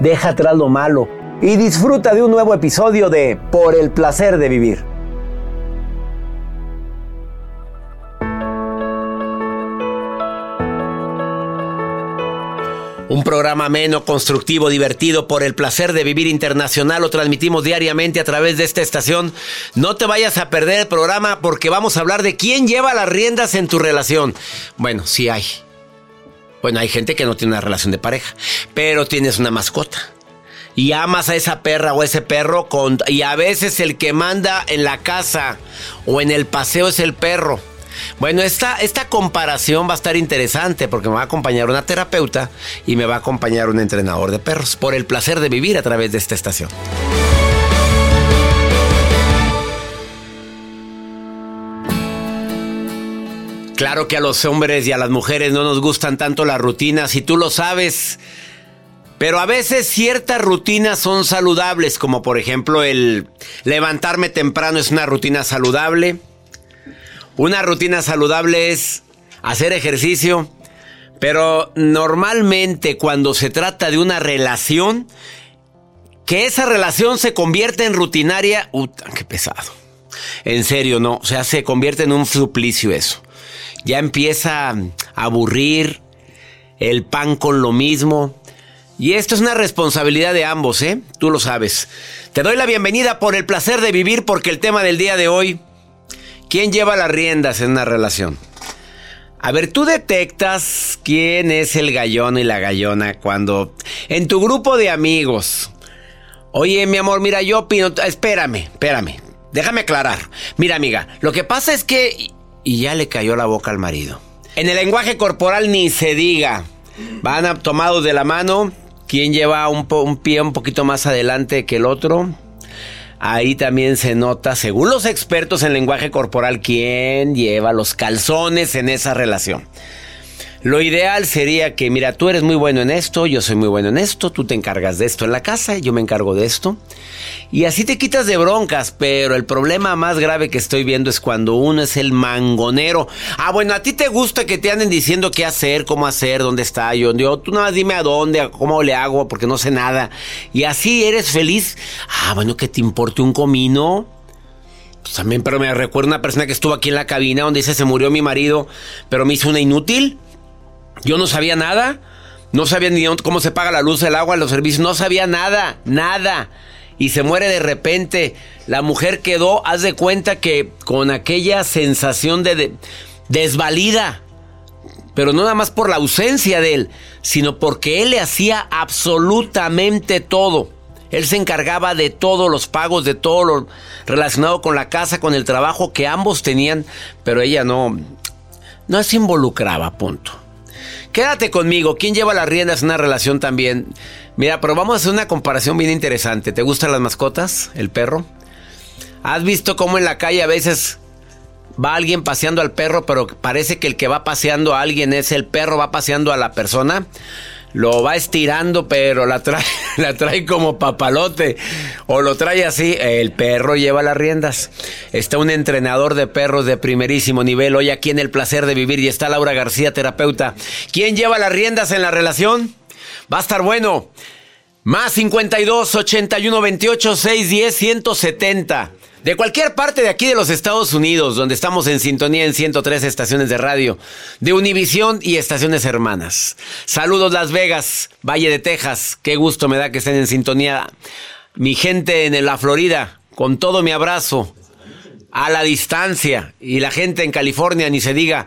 deja atrás lo malo y disfruta de un nuevo episodio de Por el placer de vivir. Un programa ameno, constructivo, divertido por el placer de vivir internacional. Lo transmitimos diariamente a través de esta estación. No te vayas a perder el programa porque vamos a hablar de quién lleva las riendas en tu relación. Bueno, sí hay. Bueno, hay gente que no tiene una relación de pareja, pero tienes una mascota. Y amas a esa perra o ese perro y a veces el que manda en la casa o en el paseo es el perro. Bueno, esta, esta comparación va a estar interesante porque me va a acompañar una terapeuta y me va a acompañar un entrenador de perros por el placer de vivir a través de esta estación. Claro que a los hombres y a las mujeres no nos gustan tanto las rutinas y tú lo sabes. Pero a veces ciertas rutinas son saludables, como por ejemplo el levantarme temprano es una rutina saludable. Una rutina saludable es hacer ejercicio, pero normalmente cuando se trata de una relación, que esa relación se convierte en rutinaria, ¡uh, qué pesado! En serio, no, o sea, se convierte en un suplicio eso. Ya empieza a aburrir el pan con lo mismo. Y esto es una responsabilidad de ambos, ¿eh? Tú lo sabes. Te doy la bienvenida por el placer de vivir porque el tema del día de hoy ¿Quién lleva las riendas en una relación? A ver, tú detectas quién es el gallón y la gallona cuando en tu grupo de amigos. Oye, mi amor, mira, yo opino. Espérame, espérame. Déjame aclarar. Mira, amiga, lo que pasa es que. Y ya le cayó la boca al marido. En el lenguaje corporal ni se diga. Van tomados de la mano. ¿Quién lleva un, un pie un poquito más adelante que el otro? Ahí también se nota, según los expertos en lenguaje corporal, quién lleva los calzones en esa relación. Lo ideal sería que, mira, tú eres muy bueno en esto, yo soy muy bueno en esto, tú te encargas de esto en la casa, yo me encargo de esto. Y así te quitas de broncas, pero el problema más grave que estoy viendo es cuando uno es el mangonero. Ah, bueno, a ti te gusta que te anden diciendo qué hacer, cómo hacer, dónde está yo. yo tú nada más dime a dónde, cómo le hago, porque no sé nada. Y así eres feliz. Ah, bueno, que te importe un comino. Pues también, pero me recuerdo una persona que estuvo aquí en la cabina donde dice se murió mi marido, pero me hizo una inútil. Yo no sabía nada. No sabía ni cómo se paga la luz, el agua, los servicios. No sabía nada, nada. Y se muere de repente. La mujer quedó, haz de cuenta que con aquella sensación de, desvalida. Pero no nada más por la ausencia de él, sino porque él le hacía absolutamente todo. Él se encargaba de todos los pagos, de todo lo relacionado con la casa, con el trabajo que ambos tenían, pero ella no, no se involucraba, punto. Quédate conmigo. ¿Quién lleva las riendas en una relación también? Mira, pero vamos a hacer una comparación bien interesante. ¿Te gustan las mascotas? ¿El perro? ¿Has visto cómo en la calle a veces va alguien paseando al perro, pero parece que el que va paseando a alguien es el perro, va paseando a la persona? Lo va estirando, pero la trae, la trae como papalote. O lo trae así, el perro lleva las riendas. Está un entrenador de perros de primerísimo nivel hoy aquí en El Placer de Vivir y está Laura García, terapeuta. ¿Quién lleva las riendas en la relación? Va a estar bueno. Más 52 81 28 610 170. De cualquier parte de aquí de los Estados Unidos, donde estamos en sintonía en 103 estaciones de radio, de Univisión y estaciones hermanas. Saludos Las Vegas, Valle de Texas, qué gusto me da que estén en sintonía. Mi gente en la Florida, con todo mi abrazo, a la distancia, y la gente en California, ni se diga.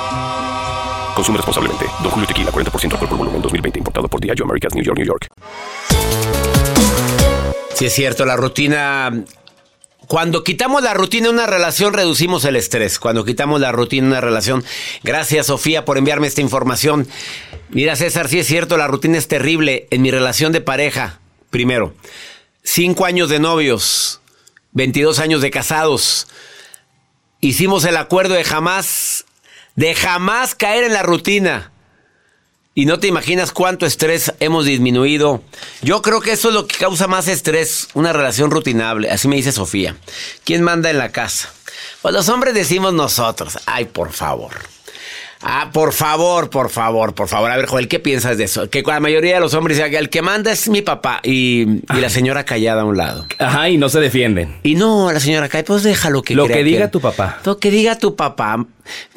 Consume responsablemente. Don Julio Tequila, 40% alcohol por volumen, 2020. Importado por Diageo Americas, New York, New York. Sí es cierto, la rutina... Cuando quitamos la rutina en una relación, reducimos el estrés. Cuando quitamos la rutina en una relación... Gracias, Sofía, por enviarme esta información. Mira, César, sí es cierto, la rutina es terrible en mi relación de pareja. Primero, cinco años de novios, 22 años de casados. Hicimos el acuerdo de jamás de jamás caer en la rutina. Y no te imaginas cuánto estrés hemos disminuido. Yo creo que eso es lo que causa más estrés, una relación rutinable. Así me dice Sofía. ¿Quién manda en la casa? Pues los hombres decimos nosotros. Ay, por favor. Ah, por favor, por favor, por favor. A ver, Joel, ¿qué piensas de eso? Que la mayoría de los hombres dicen que el que manda es mi papá y, la señora callada a un lado. Ajá, y no se defienden. Y no, la señora cae, pues déjalo que Lo que diga tu papá. Lo que diga tu papá.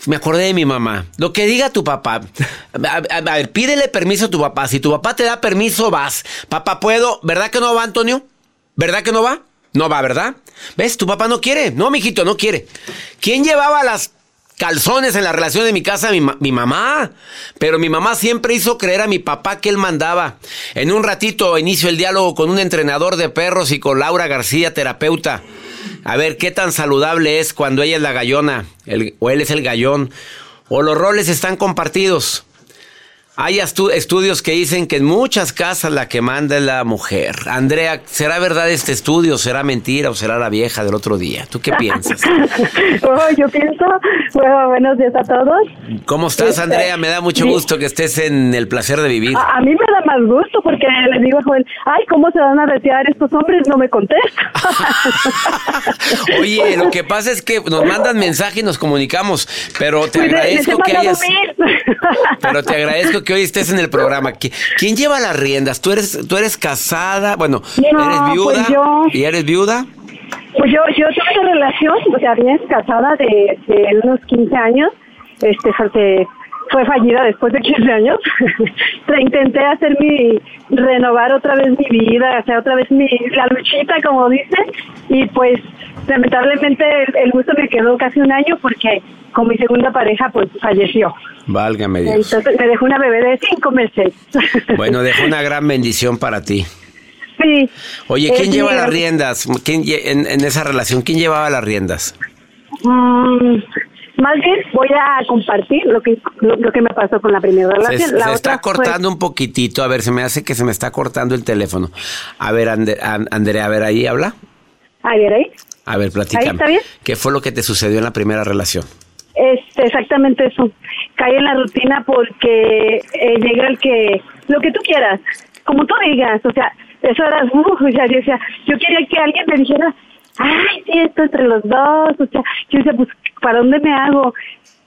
Me acordé de mi mamá. Lo que diga tu papá. A, ver, pídele permiso a tu papá. Si tu papá te da permiso, vas. Papá, ¿puedo? ¿Verdad que no va, Antonio? ¿Verdad que no va? No va, ¿verdad? ¿Ves? Tu papá no quiere. No, mijito, no quiere. ¿Quién llevaba las calzones en la relación de mi casa mi, mi, mamá. Pero mi mamá siempre hizo creer a mi papá que él mandaba. En un ratito inicio el diálogo con un entrenador de perros y con Laura García, terapeuta. A ver qué tan saludable es cuando ella es la gallona o él es el gallón o los roles están compartidos. Hay estu- estudios que dicen que en muchas casas la que manda es la mujer. Andrea, ¿será verdad este estudio? ¿Será mentira o será la vieja del otro día? ¿Tú qué piensas? Oh, yo pienso, bueno, buenos días a todos. ¿Cómo estás, Este, Andrea? Me da mucho gusto que estés en el placer de vivir. A, a mí me da más gusto porque le digo a Joel, ay, ¿cómo se van a retirar estos hombres? No me contesta. Oye, lo que pasa es que nos mandan mensaje y nos comunicamos, pero te Pues, he agradezco que hayas... Pero te agradezco que hoy estés en el programa. ¿Qui- ¿Quién lleva las riendas? ¿Tú eres, tú eres casada? Bueno, No, ¿eres viuda? pues yo. ¿Y eres viuda? Pues yo, yo tuve una relación, o sea, bien casada de, de unos 15 años, este, fue- fue fallida después de 15 años. Intenté hacer mi, renovar otra vez mi vida, hacer otra vez mi, la luchita, como dicen, y pues lamentablemente el, gusto me quedó casi un año porque con mi segunda pareja pues falleció. Válgame Dios. Entonces me dejó una bebé de cinco meses. Bueno, dejo una gran bendición para ti. sí. Oye, ¿quién Es lleva mi- las riendas? ¿Quién en, en esa relación, quién llevaba las riendas? Mm, más bien voy a compartir lo que lo, lo que me pasó con la primera Se, relación. se la está otra cortando un poquitito. A ver, se me hace que se me está cortando el teléfono. A ver, Ande- An- Andrea, a ver, ahí habla. A ver, ahí. A ver, platícame. Ahí está bien. ¿Qué fue lo que te sucedió en la primera relación? Este, exactamente eso. Caí en la rutina porque eh, llega el que, lo que tú quieras, como tú digas, o sea, eso era, uh, o sea, yo quería que alguien me dijera, ay, sí, esto entre los dos, o sea, yo decía, pues, ¿para dónde me hago?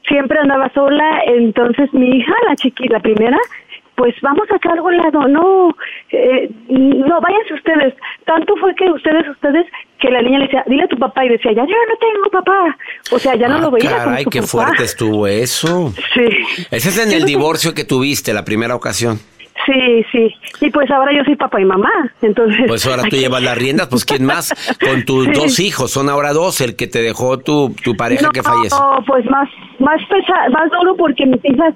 Siempre andaba sola, entonces mi hija, la chiquita, la primera, pues vamos acá a algún lado, no, eh, no, váyanse ustedes. Tanto fue que ustedes, ustedes, que la niña le decía, dile a tu papá, y decía, ya yo no tengo papá. O sea, ya no Ah, lo veía. con Caray, su qué papá. fuerte estuvo eso. Sí. Ese es en Yo el no sé- divorcio que tuviste, la primera ocasión. Sí, sí. Y pues ahora yo soy papá y mamá. Entonces. Pues ahora tú llevas las riendas, pues ¿quién más? Con tus Sí. dos hijos, son ahora dos, el que te dejó tu, tu pareja no, que falleció. No, pues más, más pesa, más duro porque mis hijas,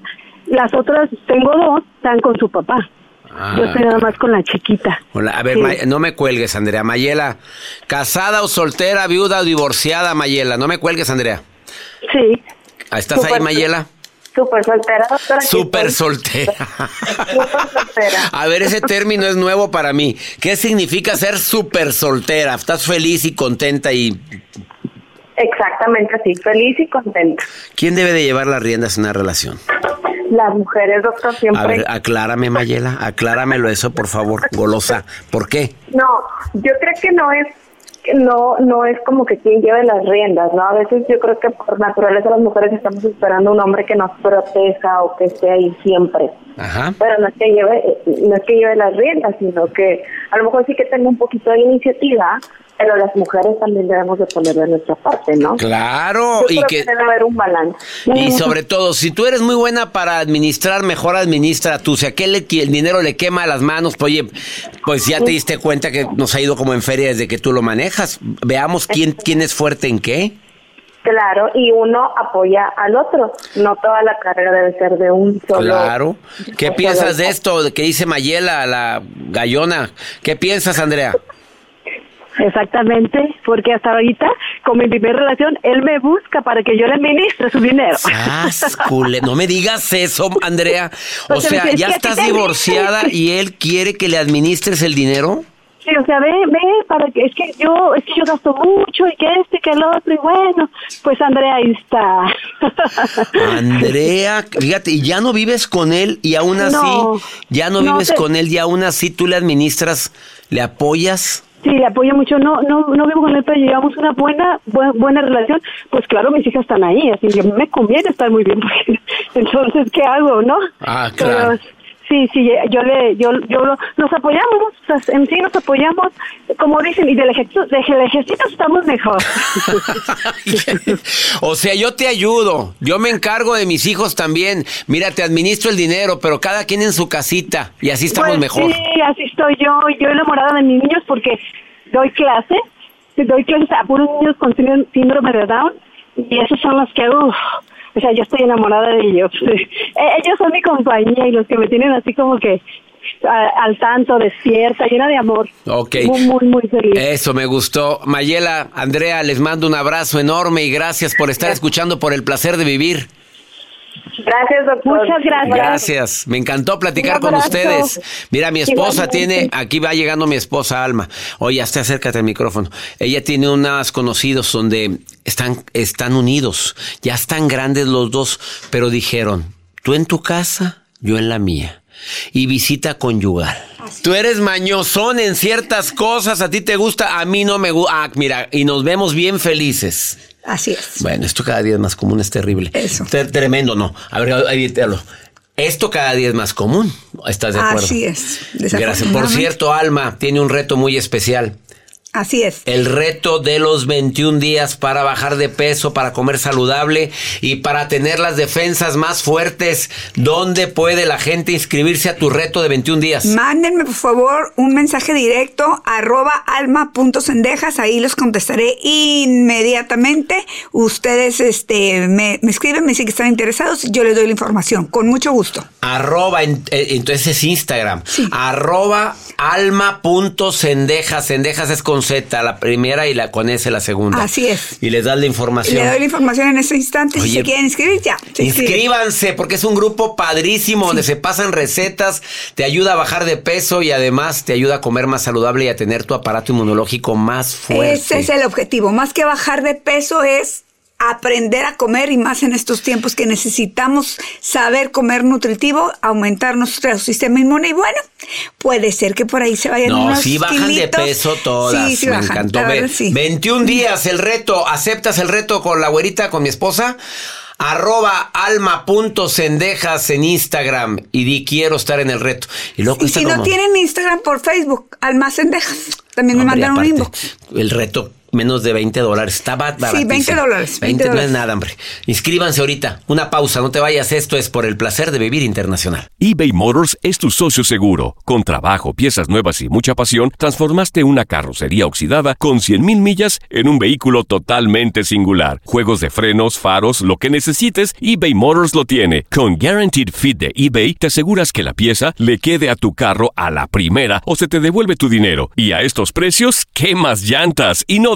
las otras, tengo dos, están con su papá. Ah. Yo estoy nada más con la chiquita. Hola, a ver, Sí. No me cuelgues, Andrea. Mayela, ¿casada o soltera, viuda o divorciada, Mayela? No me cuelgues, Andrea. Sí. ¿Estás ahí, Mayela? Súper soltera, doctora. Súper soltera. Súper soltera. A ver, ese término es nuevo para mí. ¿Qué significa ser súper soltera? ¿Estás feliz y contenta y Exactamente así, feliz y contenta. quién debe de llevar las riendas en una relación? Las mujeres, doctor, A siempre... ver, aclárame, Mayela, acláramelo eso, por favor, golosa. ¿Por qué? No, yo creo que no es no no es como que quien lleve las riendas, ¿no? A veces yo creo que por naturaleza las mujeres estamos esperando un hombre que nos proteja o que esté ahí siempre. Ajá. Pero no es que lleve no es que lleve las riendas, sino que a lo mejor sí que tenga un poquito de iniciativa, pero las mujeres también debemos de poner de nuestra parte, ¿no? Claro, Yo y creo que debe haber un balance. y sobre todo, si tú eres muy buena para administrar, mejor administra tú. Si a aquel le- el dinero le quema las manos, pues, oye, pues ya te diste cuenta que nos ha ido como en feria desde que tú lo manejas. Veamos quién quién es fuerte en qué. Claro, y uno apoya al otro. No toda la carrera debe ser de un solo. Claro. ¿Qué piensas de esto que dice Mayela, la gallona? ¿Qué piensas, Andrea? Exactamente, porque hasta ahorita, con mi primera relación, él me busca para que yo le administre su dinero. ¡Sas, cule! No me digas eso, Andrea. O sea, ya que estás divorciada y él quiere que le administres el dinero. Sí, o sea, ve, ve, para que, es que yo, es que yo gasto mucho y que este, que el otro, y bueno, pues Andrea ahí está. Andrea, fíjate, y ya no vives con él y aún así, No, ya no, no vives te- con él y aún así tú le administras, le apoyas. Sí, le apoyo mucho. No, no, no vivo con él, pero llevamos una buena, buena, buena relación. Pues claro, mis hijas están ahí, así que me conviene estar muy bien. Porque, entonces, ¿qué hago, no? Ah, claro. Pero, sí, sí, yo le, yo, yo lo- nos apoyamos, o sea, en sí nos apoyamos, como dicen, y del ejército, del ejército estamos mejor. o sea, yo te ayudo, yo me encargo de mis hijos también. Mira, te administro el dinero, pero cada quien en su casita y así estamos Pues mejor. Sí, así estoy yo. Yo enamorada de mis niños porque doy clase, doy clases a puros niños con síndrome- síndrome de Down y esos son los que, uff, o sea, yo estoy enamorada de ellos. Eh, ellos son mi compañía y los que me tienen así como que a- al tanto, despierta, llena de amor. Ok. Muy, muy, muy feliz. Eso me gustó. Mayela, Andrea, les mando un abrazo enorme y gracias por estar escuchando por el placer de vivir. Gracias, doctor. Muchas gracias. Gracias, me encantó platicar con ustedes. Mira, mi esposa tiene, aquí va llegando mi esposa Alma. Oye, hasta acércate al micrófono. Ella tiene unas conocidos donde están, están unidos, ya están grandes los dos, pero dijeron, tú en tu casa, yo en la mía. Y visita conyugal. Tú eres mañosón en ciertas cosas, a ti te gusta, a mí no me gusta. Ah, mira, y nos vemos bien felices. Así es. Bueno, esto cada día es más común, es terrible. Eso. Tre- tremendo, no. A ver, evítalo. Esto cada día es más común. ¿Estás de acuerdo? Así es. Gracias. Por cierto, Alma tiene un reto muy especial. Así es. El reto de los 21 días para bajar de peso, para comer saludable y para tener las defensas más fuertes. ¿Dónde puede la gente inscribirse a tu reto de 21 días? Mándenme, por favor, un mensaje directo, arroba alma.cendejas, ahí los contestaré inmediatamente. Ustedes este, me, me escriben, me dicen que están interesados, yo les doy la información, con mucho gusto. Arroba, en- eh, entonces es Instagram. Arroba alma.cendejas. Cendejas es con Z, la primera y la con S la segunda. Así es. Y les das la información. Le doy la información en este instante, si Oye, se quieren inscribir, ya. Inscríbanse porque es un grupo padrísimo donde se pasan recetas, te ayuda a bajar de peso y además te ayuda a comer más saludable y a tener tu aparato inmunológico más fuerte. Ese es el objetivo. Más que bajar de peso es aprender a comer y más en estos tiempos que necesitamos saber comer nutritivo, aumentar nuestro sistema inmune y bueno, puede ser que por ahí se vayan No, unos sí bajan de peso todas. Sí, sí me bajan, encantó. la Ve, verdad, sí. 21 días el reto. ¿Aceptas el reto con la güerita, con mi esposa? Arroba alma.cendejas en Instagram y di quiero estar en el reto. Y luego Y cuesta si no tienen Instagram por Facebook, Almacendejas, también me mandaron un inbox. El reto, menos de 20 dólares. Está ba- baratísimo. 20 dólares, 20 20 no es nada, hombre. Inscríbanse ahorita. Una pausa, no te vayas. Esto es por el placer de vivir internacional. eBay Motors es tu socio seguro. Con trabajo, piezas nuevas y mucha pasión, transformaste una carrocería oxidada con 100.000 millas en un vehículo totalmente singular. Juegos de frenos, faros, lo que necesites, eBay Motors lo tiene. Con Guaranteed Fit de eBay, te aseguras que la pieza le quede a tu carro a la primera o se te devuelve tu dinero. Y a estos precios, ¿qué más llantas y no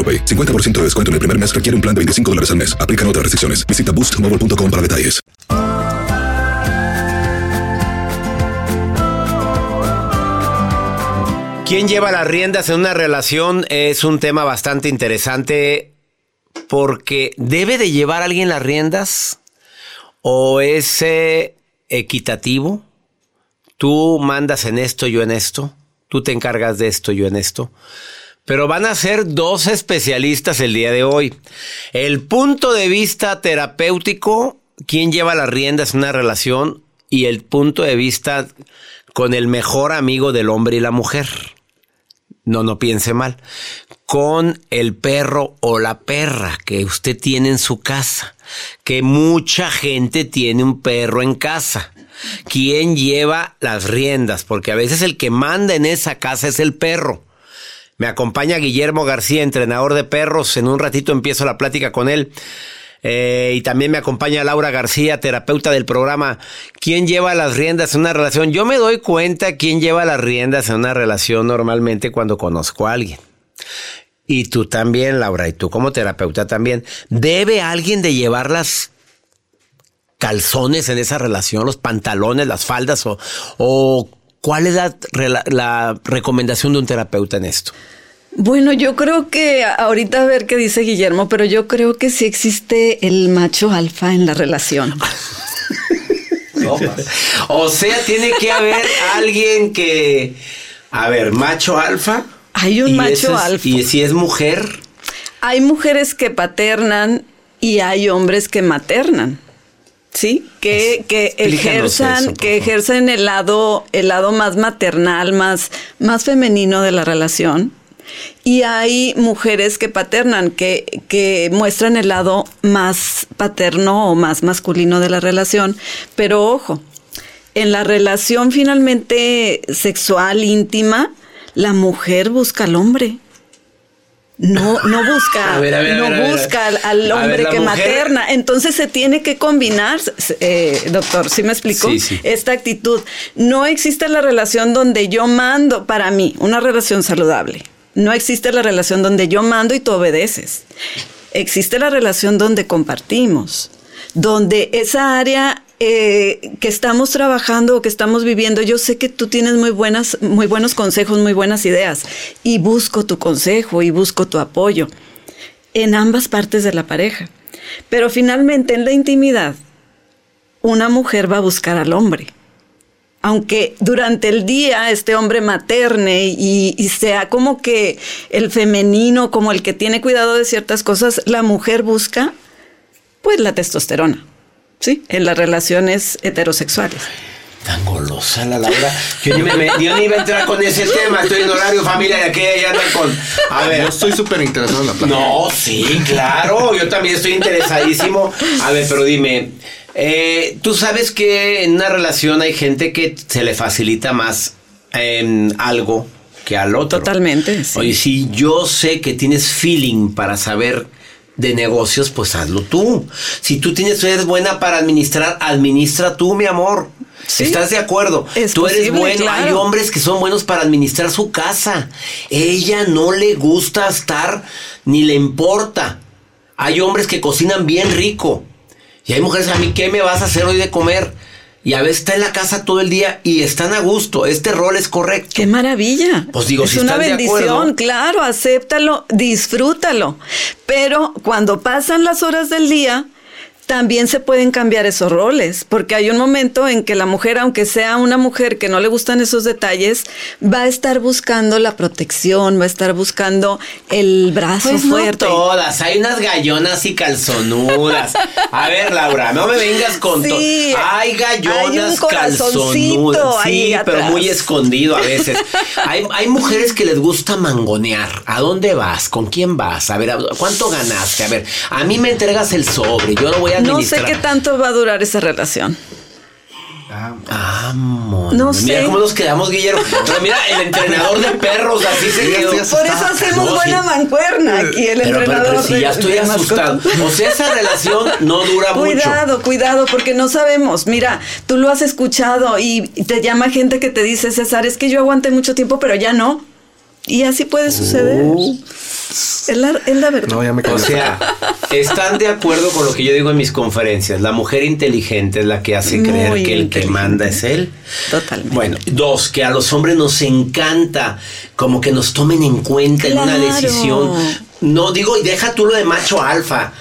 AroPay. 50% de descuento en el primer mes requiere un plan de 25 dólares al mes. Aplican otras restricciones. Visita boostmobile.com para detalles. ¿Quién lleva las riendas en una relación? Es un tema bastante interesante porque debe de llevar alguien las riendas o es eh, equitativo. Tú mandas en esto, yo en esto. Tú te encargas de esto, yo en esto. Pero van a ser dos especialistas el día de hoy. El punto de vista terapéutico, quién lleva las riendas en una relación y el punto de vista con el mejor amigo del hombre y la mujer. No, no piense mal. Con el perro o la perra que usted tiene en su casa. Que mucha gente tiene un perro en casa. ¿Quién lleva las riendas? Porque a veces el que manda en esa casa es el perro. Me acompaña Guillermo García, entrenador de perros. En un ratito empiezo la plática con él. Eh, y también me acompaña Laura García, terapeuta del programa. ¿Quién lleva las riendas en una relación? Yo me doy cuenta quién lleva las riendas en una relación normalmente cuando conozco a alguien. Y tú también, Laura, y tú como terapeuta también. ¿Debe alguien de llevar las calzones en esa relación, los pantalones, las faldas o, o cuál es la, recomendación de un terapeuta en esto? Bueno, yo creo que ahorita a ver qué dice Guillermo, pero yo creo que sí existe el macho alfa en la relación. O sea, tiene que haber alguien que. A ver, macho alfa. Hay un macho es- alfa. Y si es mujer. Hay mujeres que paternan y hay hombres que maternan. ¿Sí? Que, que ejerzan, eso, que ejerzan el lado, el lado más maternal, más, más femenino de la relación. Y hay mujeres que paternan, que, que muestran el lado más paterno o más masculino de la relación. Pero ojo, en la relación finalmente sexual, íntima, la mujer busca al hombre. No, no busca, A ver, a ver, a no a busca al, hombre que mujer- materna. Entonces se tiene que combinar, eh, doctor, ¿sí me explico? Sí, sí. Esta actitud. No existe la relación donde yo mando, para mí, una relación saludable. No existe la relación donde yo mando y tú obedeces. Existe la relación donde compartimos, donde esa área eh, que estamos trabajando o que estamos viviendo, yo sé que tú tienes muy buenas, muy buenos consejos, muy buenas ideas, y busco tu consejo y busco tu apoyo en ambas partes de la pareja. Pero finalmente en la intimidad, una mujer va a buscar al hombre. Aunque durante el día este hombre materne y, y sea como que el femenino, como el que tiene cuidado de ciertas cosas, la mujer busca pues la testosterona, ¿sí? En las relaciones heterosexuales. Tan golosa la Laura. Yo ni, me, me- yo ni iba a entrar con ese tema. Estoy en horario familia de aquella ya anda con. A ver. Yo estoy súper interesado en la plática. No, sí, claro. Yo también estoy interesadísimo. A ver, pero dime. eh, Tú sabes que en una relación hay gente que se le facilita más em, algo que al otro. Totalmente. sí. Oye, si yo sé que tienes feeling para saber de negocios, pues hazlo tú. Si tú tienes, eres buena para administrar, administra tú, mi amor. Sí. ¿Estás de acuerdo? Es tú eres bueno. claro. Hay hombres que son buenos para administrar su casa. Ella no le gusta estar ni le importa. Hay hombres que cocinan bien rico. Y hay mujeres, a mí, ¿qué me vas a hacer hoy de comer? Y a veces está en la casa todo el día y están a gusto. Este rol es correcto. ¡Qué maravilla! Pues digo, es si una están de bendición, acuerdo. claro, acéptalo, disfrútalo. Pero cuando pasan las horas del día, también se pueden cambiar esos roles, porque hay un momento en que la mujer, aunque sea una mujer que no le gustan esos detalles, va a estar buscando la protección, va a estar buscando el brazo Pues no fuerte. todas, hay unas gallonas y calzonudas. A ver, Laura, no me vengas con todo. Sí, Hay gallonas hay calzonudas. Sí, pero atrás. muy escondido a veces. Hay, hay mujeres que les gusta mangonear. ¿A dónde vas? ¿Con quién vas? A ver, ¿cuánto ganaste? A ver, a mí me entregas el sobre, yo lo voy a No sé qué tanto va a durar esa relación. Vámonos. No Mira sé. cómo nos quedamos, Guillermo. Pero mira, el entrenador de perros así se quedó. Por eso hacemos No, buena sí. mancuerna aquí, el Pero, pero, entrenador. pero si de- ya estoy asustado. O sea, esa relación no dura mucho. Cuidado, cuidado, porque no sabemos. Mira, tú lo has escuchado y te llama gente que te dice, César, es que yo aguanté mucho tiempo, pero ya no. Y así puede suceder. Es, la, es la verdad. No, ya me O sea, están de acuerdo con lo que yo digo en mis conferencias. La mujer inteligente es la que hace Muy creer que el que manda es él. Totalmente. Bueno, dos, que a los hombres nos encanta como que nos tomen en cuenta en una decisión. No digo, y deja tú lo de macho alfa.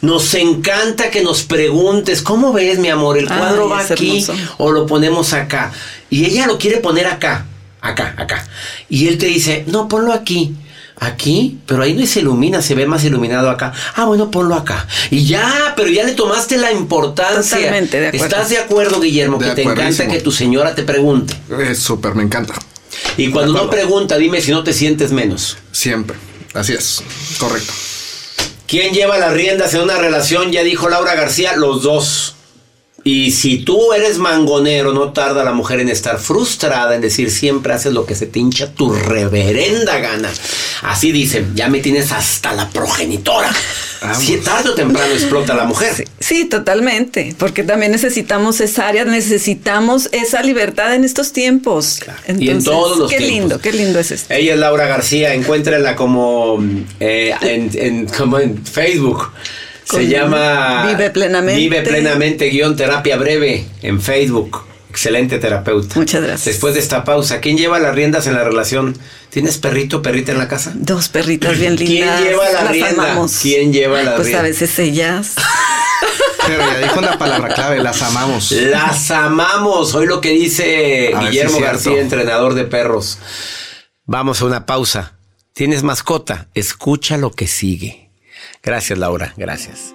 Nos encanta que nos preguntes, ¿cómo ves, mi amor? ¿El Ay, cuadro va aquí hermoso. o lo ponemos acá? Y ella lo quiere poner acá, acá, acá. Y él te dice, no, ponlo aquí. Aquí, pero ahí no se ilumina, se ve más iluminado acá. Ah, bueno, ponlo acá. Y ya, pero ya le tomaste la importancia. Totalmente de acuerdo. ¿Estás de acuerdo, Guillermo? De que te encanta que tu señora te pregunte. Es súper, me encanta. Y cuando no pregunta, dime si no te sientes menos. Siempre. Así es. Correcto. ¿Quién lleva las riendas en una relación? Ya dijo Laura García, los dos. Y si tú eres mangonero, no tarda la mujer en estar frustrada, en decir siempre haces lo que se te hincha tu reverenda gana. Así dicen, ya me tienes hasta la progenitora. Si tarde o temprano explota la mujer. Sí, totalmente, porque también necesitamos esa área, necesitamos esa libertad en estos tiempos. y en todos los Qué tiempos. lindo, qué lindo es esto. Ella es Laura García, encuéntrenla como, eh, en, en- como en Facebook. Se llama Vive Plenamente. Vive Plenamente guion terapia breve en Facebook. Excelente terapeuta. Muchas gracias. Después de esta pausa, ¿quién lleva las riendas en la relación? ¿Tienes perrito, perrita en la casa? Dos perritas bien ¿Quién lindas. lleva la Las rienda? amamos. ¿Quién lleva la Pues rienda? a veces ellas. Pero ya dijo una palabra clave, las amamos. Las amamos. Hoy lo que dice A ver si Guillermo. García, entrenador de perros. Vamos a una pausa. ¿Tienes mascota? Escucha lo que sigue. Gracias, Laura. Gracias.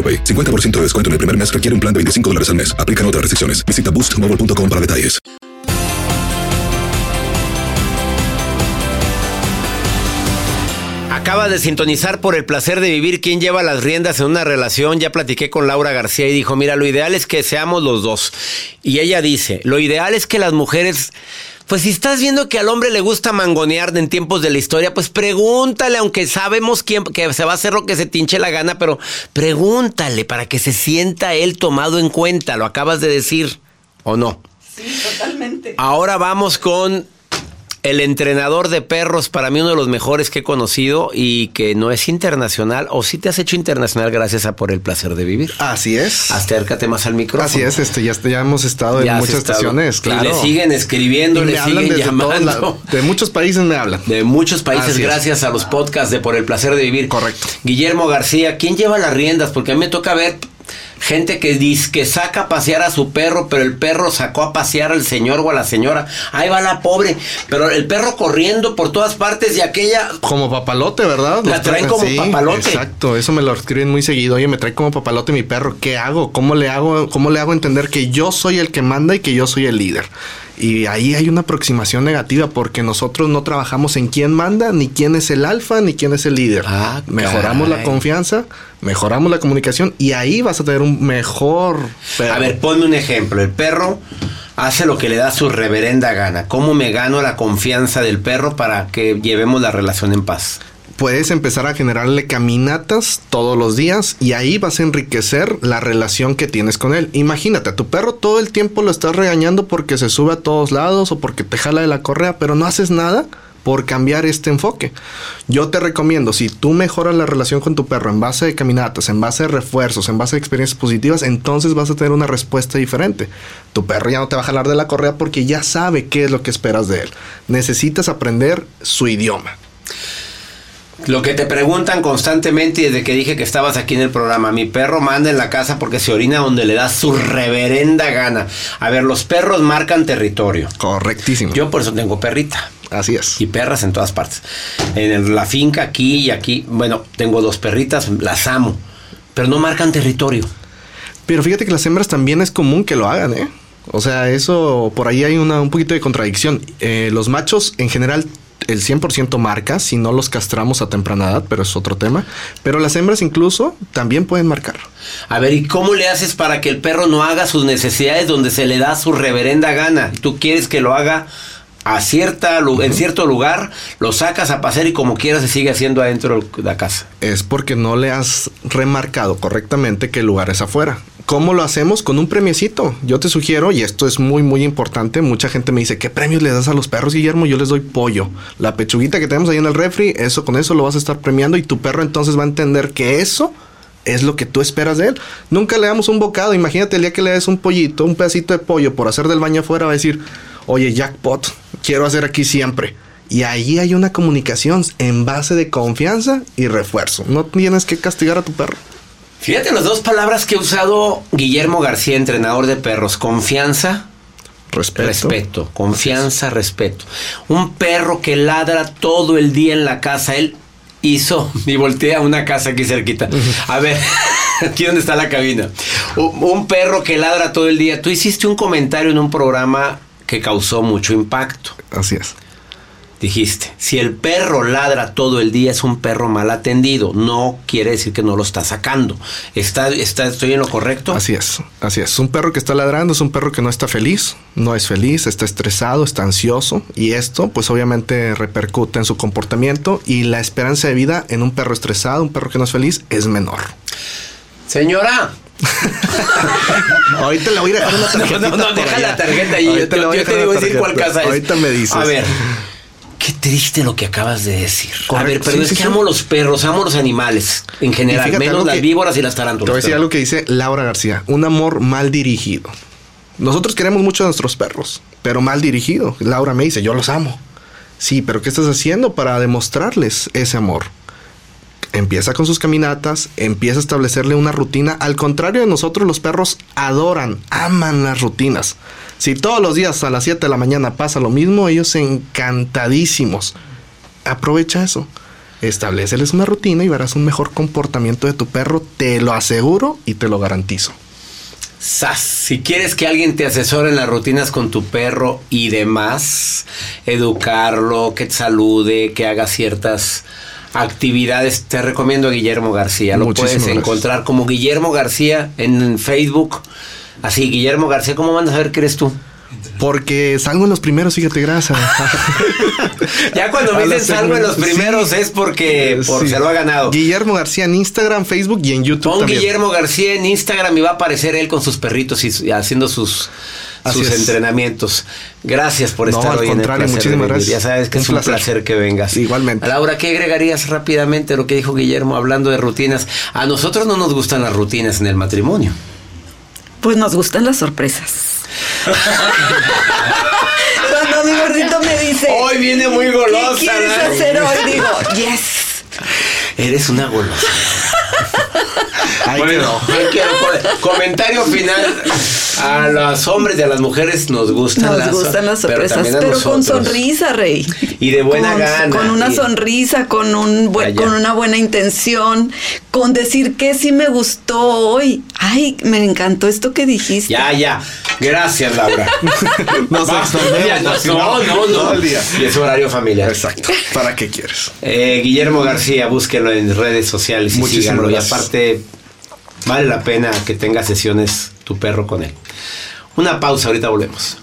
AroPay. 50% de descuento en el primer mes requiere un plan de 25 dólares al mes. Aplican otras restricciones. Visita boostmobile.com para detalles. Acaba de sintonizar por el placer de vivir quién lleva las riendas en una relación. Ya platiqué con Laura García y dijo, mira, lo ideal es que seamos los dos. Y ella dice, lo ideal es que las mujeres... Pues si estás viendo que al hombre le gusta mangonear en tiempos de la historia, pues pregúntale, aunque sabemos quién, que se va a hacer lo que se tinche la gana, pero pregúntale para que se sienta él tomado en cuenta. Lo acabas de decir, ¿o no? Sí, totalmente. Ahora vamos con el entrenador de perros, para mí uno de los mejores que he conocido y que no es internacional, o sí te has hecho internacional gracias a por el placer de vivir. Así es. Acércate más al micrófono. Así es, este, ya, ya hemos estado Ya en has muchas estado. estaciones, Y claro. le siguen escribiendo, Y le siguen desde llamando. lados. De muchos países me hablan. De muchos países, Así es. gracias a los podcasts de Por el Placer de Vivir. Correcto. Guillermo García, ¿quién lleva las riendas? Porque a mí me toca ver gente que dice que saca a pasear a su perro, pero el perro sacó a pasear al señor o a la señora. Ahí va la pobre, pero el perro corriendo por todas partes y aquella... Como papalote, ¿verdad? La traen como papalote. Exacto, eso me lo escriben muy seguido. Oye, me trae como papalote mi perro. ¿Qué hago? ¿Cómo le hago? ¿Cómo le hago entender que yo soy el que manda y que yo soy el líder? Y ahí hay una aproximación negativa porque nosotros no trabajamos en quién manda, ni quién es el alfa, ni quién es el líder. Ah, mejoramos la confianza, mejoramos la comunicación y ahí vas a tener un mejor perro. A ver, ponme un ejemplo. El perro hace lo que le da su reverenda gana. ¿Cómo me gano la confianza del perro para que llevemos la relación en paz? Puedes empezar a generarle caminatas todos los días y ahí vas a enriquecer la relación que tienes con él. Imagínate, a tu perro todo el tiempo lo estás regañando porque se sube a todos lados o porque te jala de la correa, pero no haces nada por cambiar este enfoque. Yo te recomiendo, si tú mejoras la relación con tu perro en base de caminatas, en base de refuerzos, en base de experiencias positivas, entonces vas a tener una respuesta diferente. Tu perro ya no te va a jalar de la correa porque ya sabe qué es lo que esperas de él. Necesitas aprender su idioma. Lo que te preguntan constantemente y desde que dije que estabas aquí en el programa, mi perro manda en la casa porque se orina donde le da su reverenda gana. A ver, los perros marcan territorio. Correctísimo. Yo por eso tengo perrita. Así es. Y perras en todas partes. En la finca aquí y aquí, bueno, tengo dos perritas, las amo, pero no marcan territorio. Pero fíjate que las hembras también es común que lo hagan, ¿eh? O sea, eso por ahí hay una, un poquito de contradicción. Eh, los machos en general el 100% marca si no los castramos a temprana edad, pero es otro tema. Pero las hembras incluso también pueden marcar. A ver, ¿y cómo le haces para que el perro no haga sus necesidades donde se le da su reverenda gana? Tú quieres que lo haga a cierta, en cierto lugar, lo sacas a pasear y como quieras se sigue haciendo adentro de la casa. Es porque no le has remarcado correctamente que el lugar es afuera. ¿Cómo lo hacemos? Con un premiecito. Yo te sugiero, y esto es muy, muy importante, mucha gente me dice, ¿qué premios le das a los perros, Guillermo? Yo les doy pollo. La pechuguita que tenemos ahí en el refri, eso con eso lo vas a estar premiando y tu perro entonces va a entender que eso es lo que tú esperas de él. Nunca le damos un bocado. Imagínate el día que le des un pollito, un pedacito de pollo por hacer del baño afuera, va a decir, oye, jackpot, quiero hacer aquí siempre. Y ahí hay una comunicación en base de confianza y refuerzo. No tienes que castigar a tu perro. Fíjate las dos palabras que ha usado Guillermo García, entrenador de perros. Confianza. Respeto. Respeto. Confianza, respeto. Un perro que ladra todo el día en la casa. Él hizo y voltea una casa aquí cerquita. A ver, aquí donde está la cabina. Un, un perro que ladra todo el día. Tú hiciste un comentario en un programa que causó mucho impacto. Así es. Dijiste, si el perro ladra todo el día es un perro mal atendido, no quiere decir que no lo está sacando. ¿Está, está, ¿Estoy en lo correcto? Así es, así es. Un perro que está ladrando es un perro que no está feliz, no es feliz, está estresado, está ansioso y esto pues obviamente repercute en su comportamiento y la esperanza de vida en un perro estresado, un perro que no es feliz, es menor. Señora, Ahorita le voy a dejar una tarjeta. No, no, no, deja la tarjeta ahí. Yo, te, yo te digo decir cuál casa es. Ahorita me dices. A ver, qué triste lo que acabas de decir. Correcto, A ver, pero sí, es sí, que sí. amo los perros, amo los animales en general, fíjate menos las que- víboras y las Te tarántulas. voy a decir algo que dice Laura García, un amor mal dirigido. Nosotros queremos mucho a nuestros perros, pero mal dirigido. Laura me dice, yo los amo. Sí, pero ¿qué estás haciendo para demostrarles ese amor? Empieza con sus caminatas, empieza a establecerle una rutina. Al contrario de nosotros, los perros adoran, aman las rutinas. Si todos los días a las 7 de la mañana pasa lo mismo, ellos encantadísimos. Aprovecha eso. Estableceles una rutina y verás un mejor comportamiento de tu perro, te lo aseguro y te lo garantizo. Sas, si quieres que alguien te asesore en las rutinas con tu perro y demás, educarlo, que te salude, que haga ciertas actividades, te recomiendo a Guillermo García. Lo Muchísimas puedes gracias. encontrar como Guillermo García en Facebook. Así, Guillermo García, ¿cómo van a saber que eres tú? Porque salgo en los primeros, fíjate, gracias. Ya cuando me dicen salgo en los primeros sí. es porque por Sí. se lo ha ganado. Guillermo García en Instagram, Facebook y en YouTube Pon también. Guillermo García en Instagram y va a aparecer él con sus perritos y haciendo sus, Así sus es. entrenamientos. Gracias por No, estar al hoy contrario, en el muchísimas gracias. Ya sabes que Un es un placer. placer. que vengas. Igualmente. Laura, ¿qué agregarías rápidamente a lo que dijo Guillermo hablando de rutinas? A nosotros no nos gustan las rutinas en el matrimonio. Pues nos gustan las sorpresas. Cuando mi gordito me dice, Hoy viene muy golosa, ¿qué quieres hacer hoy? Digo, yes. Eres una golosa. Ahí Bueno, comentario final. A los hombres y a las mujeres nos gustan Nos las gustan las sorpresas, pero, con sonrisa, Rey. Y de buena con, gana. Con una Y- sonrisa, con, un buen- con una buena intención, con decir que sí me gustó hoy. Ay, me encantó esto que dijiste. Ya, ya. Gracias, Laura. Nos extendemos, no, no, no, no. Y es horario familiar. Exacto. ¿Para qué quieres? Eh, Guillermo García, búsquelo en redes sociales y Muchísimas síganlo. Y aparte, vale la pena que tenga sesiones tu perro con él. Una pausa, ahorita volvemos.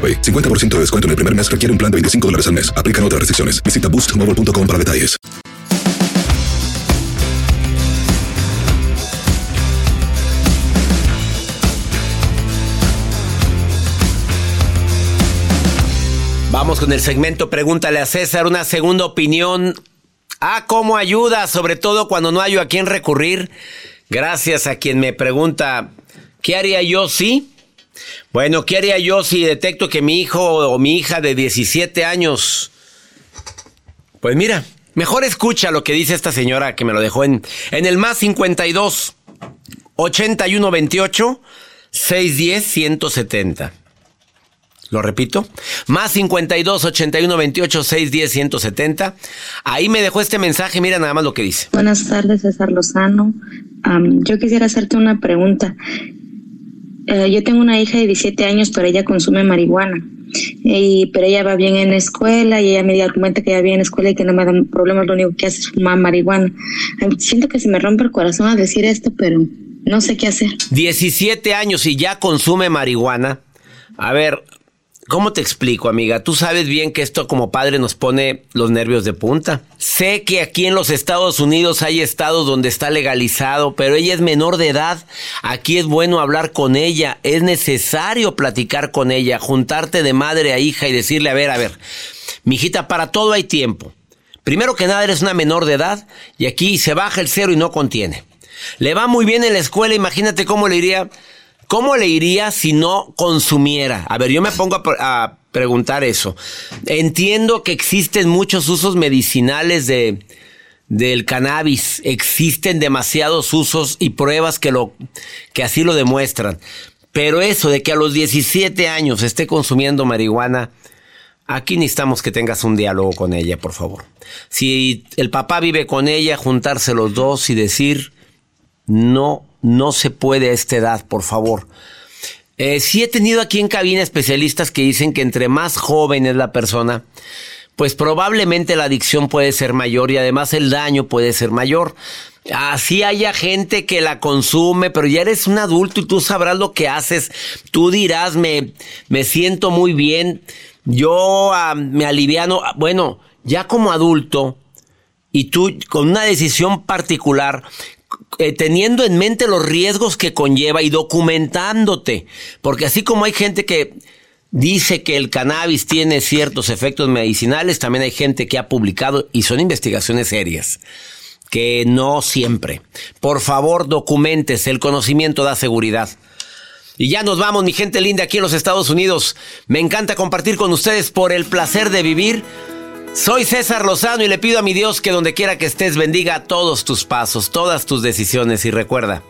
AroPay AroPay. 50% de descuento en el primer mes requiere un plan de 25 dólares al mes. Aplican otras restricciones. Visita boostmobile.com para detalles. Vamos con el segmento Pregúntale a César, una segunda opinión. Ah, cómo ayuda, sobre todo cuando no hay a quién recurrir. Gracias a quien me pregunta, ¿qué haría yo si? Bueno, ¿qué haría yo si detecto que mi hijo o mi hija de 17 años... Pues mira, mejor escucha lo que dice esta señora que me lo dejó en, en el más 52 81 28 610 170. Lo repito, más 52 81 28 610 170. Ahí me dejó este mensaje, mira nada más lo que dice. Buenas tardes, César Lozano. Yo quisiera hacerte una pregunta. Eh, yo tengo una hija de 17 años, pero ella consume marihuana. Y, pero ella va bien en la escuela y ella me comenta que ella va bien en la escuela y que no me da problemas, lo único que hace es fumar marihuana. Siento que se me rompe el corazón al decir esto, pero no sé qué hacer. 17 años y ya consume marihuana. A ver, ¿cómo te explico, amiga? Tú sabes bien que esto como padre nos pone los nervios de punta. Sé que aquí en los Estados Unidos hay estados donde está legalizado, pero ella es menor de edad. Aquí es bueno hablar con ella, es necesario platicar con ella, juntarte de madre a hija y decirle, a ver, a ver, mijita, para todo hay tiempo. Primero que nada, eres una menor de edad y aquí se baja el cero y no contiene. Le va muy bien en la escuela, imagínate cómo le iría. ¿Cómo le iría si no consumiera? A ver, yo me pongo a, pre- a preguntar eso. Entiendo que existen muchos usos medicinales de, del cannabis. Existen demasiados usos y pruebas que, lo, que así lo demuestran. Pero eso de que a los 17 años esté consumiendo marihuana, aquí necesitamos que tengas un diálogo con ella, por favor. Si el papá vive con ella, juntarse los dos y decir, no, no se puede a esta edad, por favor. Eh, sí he tenido aquí en cabina especialistas que dicen que entre más joven es la persona, pues probablemente la adicción puede ser mayor y además el daño puede ser mayor. Así haya gente que la consume, pero ya eres un adulto y tú sabrás lo que haces. Tú dirás, me, me siento muy bien, yo ah, me aliviano. Bueno, ya como adulto, y tú con una decisión particular, eh, teniendo en mente los riesgos que conlleva y documentándote, porque así como hay gente que dice que el cannabis tiene ciertos efectos medicinales, también hay gente que ha publicado y son investigaciones serias. Que no siempre. Por favor, documentes. El conocimiento da seguridad. Y ya nos vamos, mi gente linda, aquí en los Estados Unidos. Me encanta compartir con ustedes por el placer de vivir. Soy César Lozano y le pido a mi Dios que donde quiera que estés bendiga todos tus pasos, todas tus decisiones y recuerda,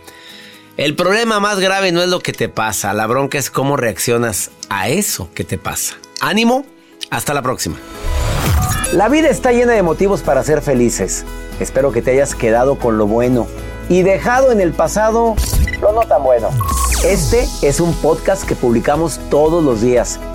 el problema más grave no es lo que te pasa, la bronca es cómo reaccionas a eso que te pasa. Ánimo, hasta la próxima. La vida está llena de motivos para ser felices. Espero que te hayas quedado con lo bueno y dejado en el pasado lo no tan bueno. Este es un podcast que publicamos todos los días,